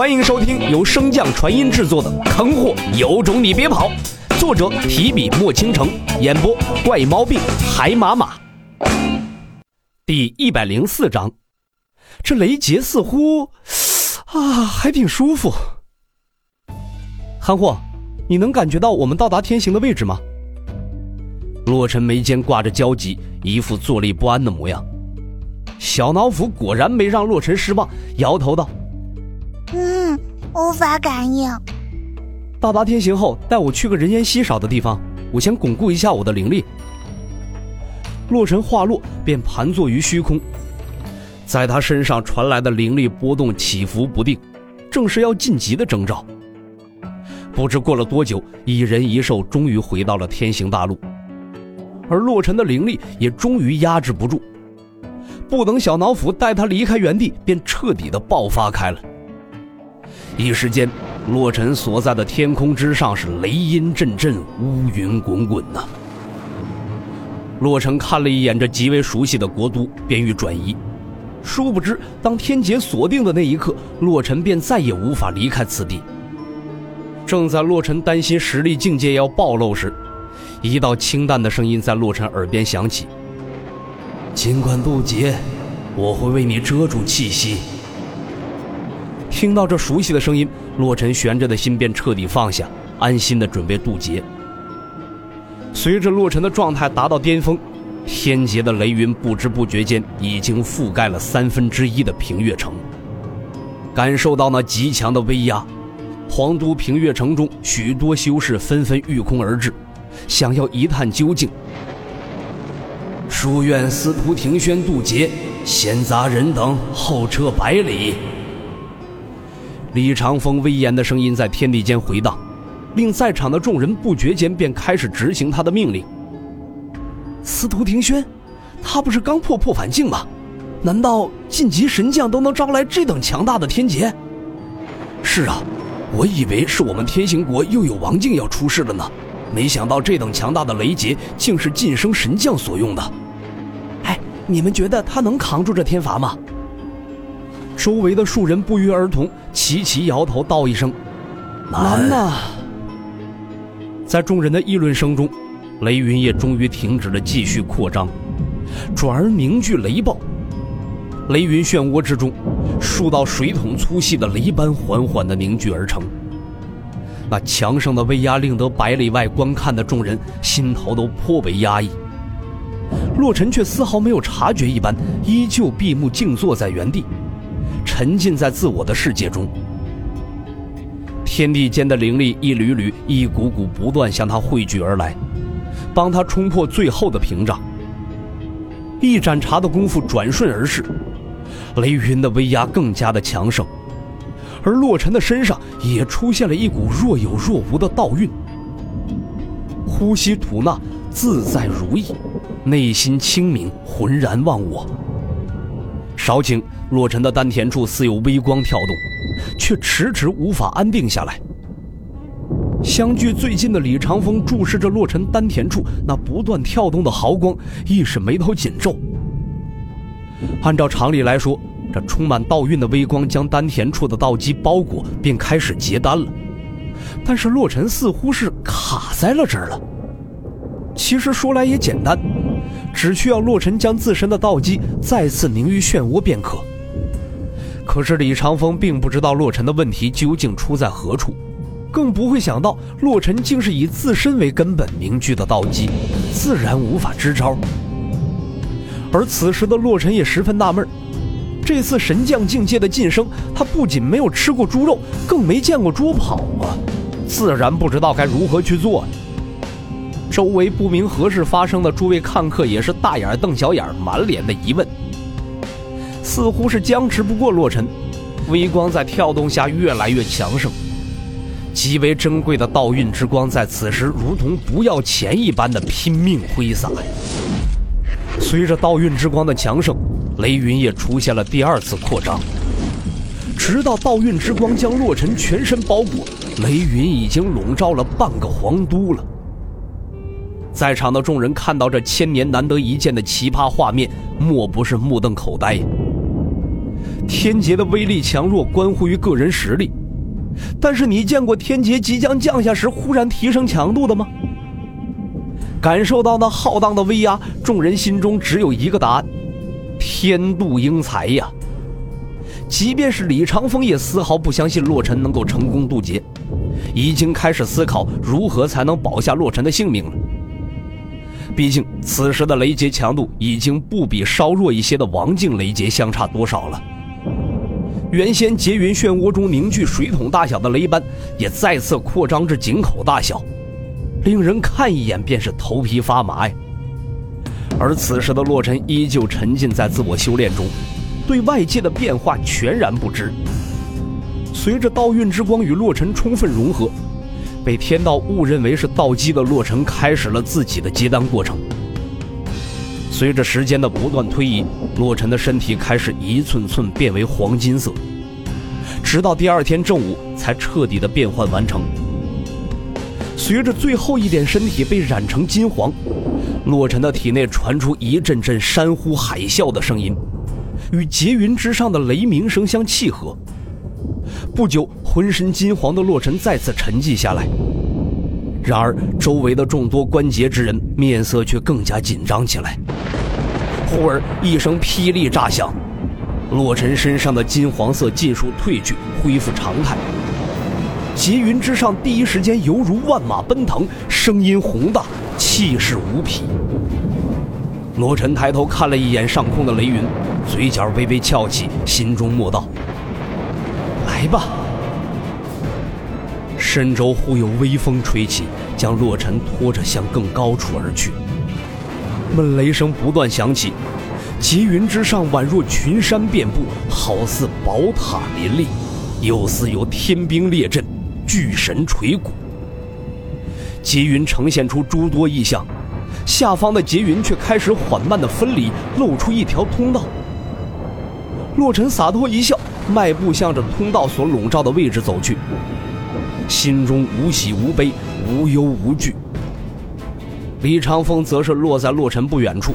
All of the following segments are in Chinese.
欢迎收听由升降传音制作的《坑货有种你别跑》，作者提笔墨倾城，演播怪毛病海马马。第一百零四章，这雷杰似乎啊还挺舒服。憨货，你能感觉到我们到达天行的位置吗？洛尘眉间挂着焦急，一副坐立不安的模样。小脑斧果然没让洛尘失望，摇头道：“，无法感应。到达天行后，带我去个人烟稀少的地方，我先巩固一下我的灵力。”洛尘话落，便盘坐于虚空，在他身上传来的灵力波动起伏不定，正是要晋级的征兆。不知过了多久，一人一兽终于回到了天行大陆，而洛尘的灵力也终于压制不住。不等小脑斧带他离开原地，便彻底的爆发开了。一时间，洛尘所在的天空之上是雷音阵阵，乌云滚滚呐。洛尘看了一眼这极为熟悉的国都，便欲转移。殊不知，当天劫锁定的那一刻，洛尘便再也无法离开此地。正在洛尘担心实力境界要暴露时，一道清淡的声音在洛尘耳边响起。尽管渡劫，我会为你遮住气息。听到这熟悉的声音，洛尘悬着的心便彻底放下，安心的准备渡劫。随着洛尘的状态达到巅峰，天劫的雷云不知不觉间已经覆盖了三分之一的平月城。感受到那极强的威压，皇都平月城中许多修士纷纷御空而至，想要一探究竟。书院司徒庭轩渡劫，闲杂人等，后撤百里。李长风威严的声音在天地间回荡，令在场的众人不觉间便开始执行他的命令。司徒庭轩，他不是刚破破反境吗？难道晋级神将都能招来这等强大的天劫？是啊，我以为是我们天行国又有王境要出世了呢。没想到这等强大的雷劫竟是晋升神将所用的。哎，你们觉得他能扛住这天罚吗？周围的数人不约而同齐齐摇头道一声：“难呐！”在众人的议论声中，雷云也终于停止了继续扩张，转而凝聚雷暴。雷云漩涡之中，数道水桶粗细的雷斑缓缓地凝聚而成。那强盛的威压令得百里外观看的众人心头都颇为压抑。洛尘却丝毫没有察觉一般，依旧闭目静坐在原地，沉浸在自我的世界中。天地间的灵力一缕缕、一股股不断向他汇聚而来，帮他冲破最后的屏障。一盏茶的功夫转瞬而逝，雷云的威压更加的强盛。而洛尘的身上也出现了一股若有若无的道韵，呼吸吐纳自在如意，内心清明，浑然忘我。少顷，洛尘的丹田处似有微光跳动，却迟迟无法安定下来。相距最近的李长风注视着洛尘丹田处那不断跳动的毫光，亦是眉头紧皱。按照常理来说，这充满道韵的微光将丹田处的道基包裹，便开始结丹了。但是洛尘似乎是卡在了这儿了。其实说来也简单，只需要洛尘将自身的道基再次凝于漩涡便可。可是李长风并不知道洛尘的问题究竟出在何处，更不会想到洛尘竟是以自身为根本凝聚的道基，自然无法支招。而此时的洛尘也十分纳闷这次神将境界的晋升，他不仅没有吃过猪肉，更没见过猪跑啊，自然不知道该如何去做。周围不明何事发生的诸位看客也是大眼瞪小眼，满脸的疑问，似乎是僵持不过洛尘。微光在跳动下越来越强盛，极为珍贵的道运之光在此时如同不要钱一般的拼命挥洒。随着道运之光的强盛。雷云也出现了第二次扩张，直到道运之光将洛尘全身包裹，雷云已经笼罩了半个皇都了。在场的众人看到这千年难得一见的奇葩画面，莫不是目瞪口呆呀。天劫的威力强弱关乎于个人实力，但是你见过天劫即将降下时忽然提升强度的吗？感受到那浩荡的威压，众人心中只有一个答案：天妒英才呀！即便是李长风也丝毫不相信洛尘能够成功渡劫，已经开始思考如何才能保下洛尘的性命了。毕竟此时的雷劫强度已经不比稍弱一些的王境雷劫相差多少了。原先劫云漩涡中凝聚水桶大小的雷斑，也再次扩张至井口大小。令人看一眼便是头皮发麻呀！而此时的洛尘依旧沉浸在自我修炼中，对外界的变化全然不知。随着道运之光与洛尘充分融合，被天道误认为是道基的洛尘开始了自己的结丹过程。随着时间的不断推移，洛尘的身体开始一寸寸变为黄金色，直到第二天正午才彻底的变换完成。随着最后一点身体被染成金黄，洛尘的体内传出一阵阵山呼海啸的声音，与劫云之上的雷鸣声相契合。不久，浑身金黄的洛尘再次沉寂下来。然而，周围的众多关节之人面色却更加紧张起来。忽而，一声霹雳炸响，洛尘身上的金黄色尽数褪去，恢复常态。劫云之上，第一时间犹如万马奔腾，声音宏大，气势无匹。罗尘抬头看了一眼上空的雷云，嘴角微微翘起，心中默道：“来吧。”深州忽有微风吹起，将洛尘拖着向更高处而去。闷雷声不断响起，劫云之上宛若群山遍布，好似宝塔林立，又似有天兵列阵。巨神垂骨，劫云呈现出诸多异象，下方的劫云却开始缓慢的分离，露出一条通道。洛尘洒脱一笑，迈步向着通道所笼罩的位置走去，心中无喜无悲，无忧无惧。李长风则是落在洛尘不远处，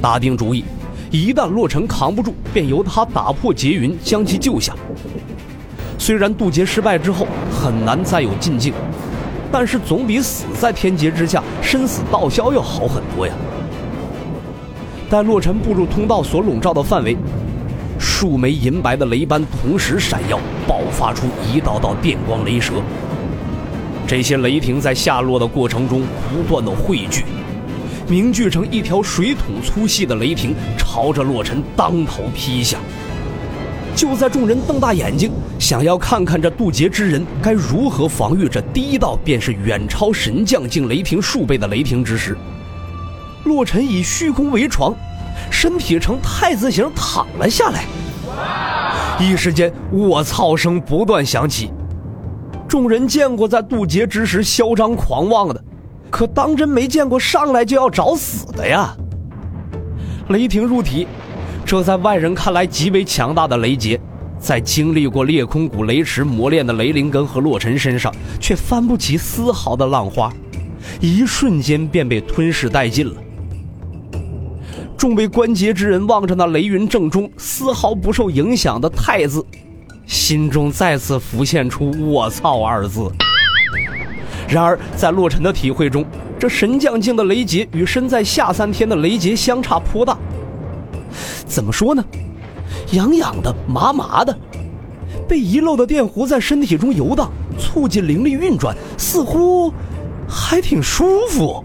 打定主意，一旦洛尘扛不住，便由他打破劫云，将其救下。虽然渡劫失败之后很难再有进境，但是总比死在天劫之下生死道消要好很多呀。待洛尘步入通道所笼罩的范围，数枚银白的雷斑同时闪耀，爆发出一道道电光雷蛇。这些雷霆在下落的过程中不断的汇聚，凝聚成一条水桶粗细的雷霆，朝着洛尘当头劈下。就在众人瞪大眼睛，想要看看这渡劫之人该如何防御这第一道便是远超神将境雷霆数倍的雷霆之时，洛尘以虚空为床，身体呈太字形躺了下来。一时间，卧槽声不断响起。众人见过在渡劫之时嚣张狂妄的，可当真没见过上来就要找死的呀！雷霆入体。这在外人看来极为强大的雷劫，在经历过裂空谷雷池磨练的雷灵根和洛尘身上，却翻不起丝毫的浪花，一瞬间便被吞噬殆尽了。众位关节之人望着那雷云正中丝毫不受影响的太字，心中再次浮现出“我操”二字。然而，在洛尘的体会中，这神将境的雷劫与身在下三天的雷劫相差颇大。怎么说呢？痒痒的，麻麻的，被遗漏的电弧在身体中游荡，促进灵力运转，似乎还挺舒服。